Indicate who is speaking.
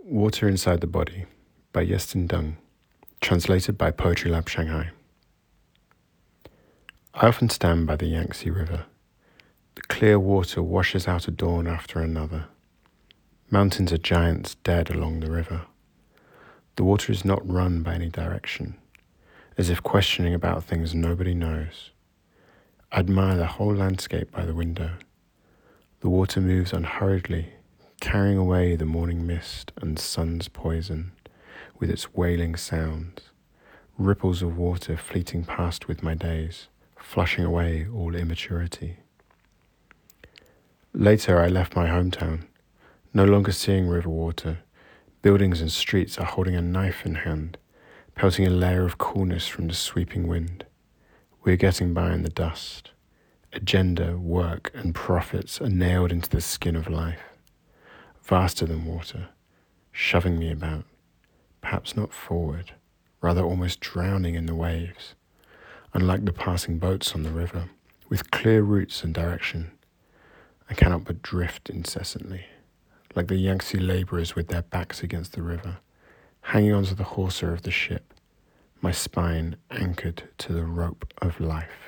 Speaker 1: Water Inside the Body by Yestin Dung, translated by Poetry Lab Shanghai. I often stand by the Yangtze River. The clear water washes out a dawn after another. Mountains are giants dead along the river. The water is not run by any direction, as if questioning about things nobody knows. I admire the whole landscape by the window. The water moves unhurriedly carrying away the morning mist and sun's poison with its wailing sounds, ripples of water fleeting past with my days, flushing away all immaturity. Later, I left my hometown, no longer seeing river water. Buildings and streets are holding a knife in hand, pelting a layer of coolness from the sweeping wind. We are getting by in the dust. Agenda, work, and profits are nailed into the skin of life faster than water, shoving me about, perhaps not forward, rather almost drowning in the waves, unlike the passing boats on the river, with clear routes and direction. I cannot but drift incessantly, like the Yangtze labourers with their backs against the river, hanging onto the hawser of the ship, my spine anchored to the rope of life.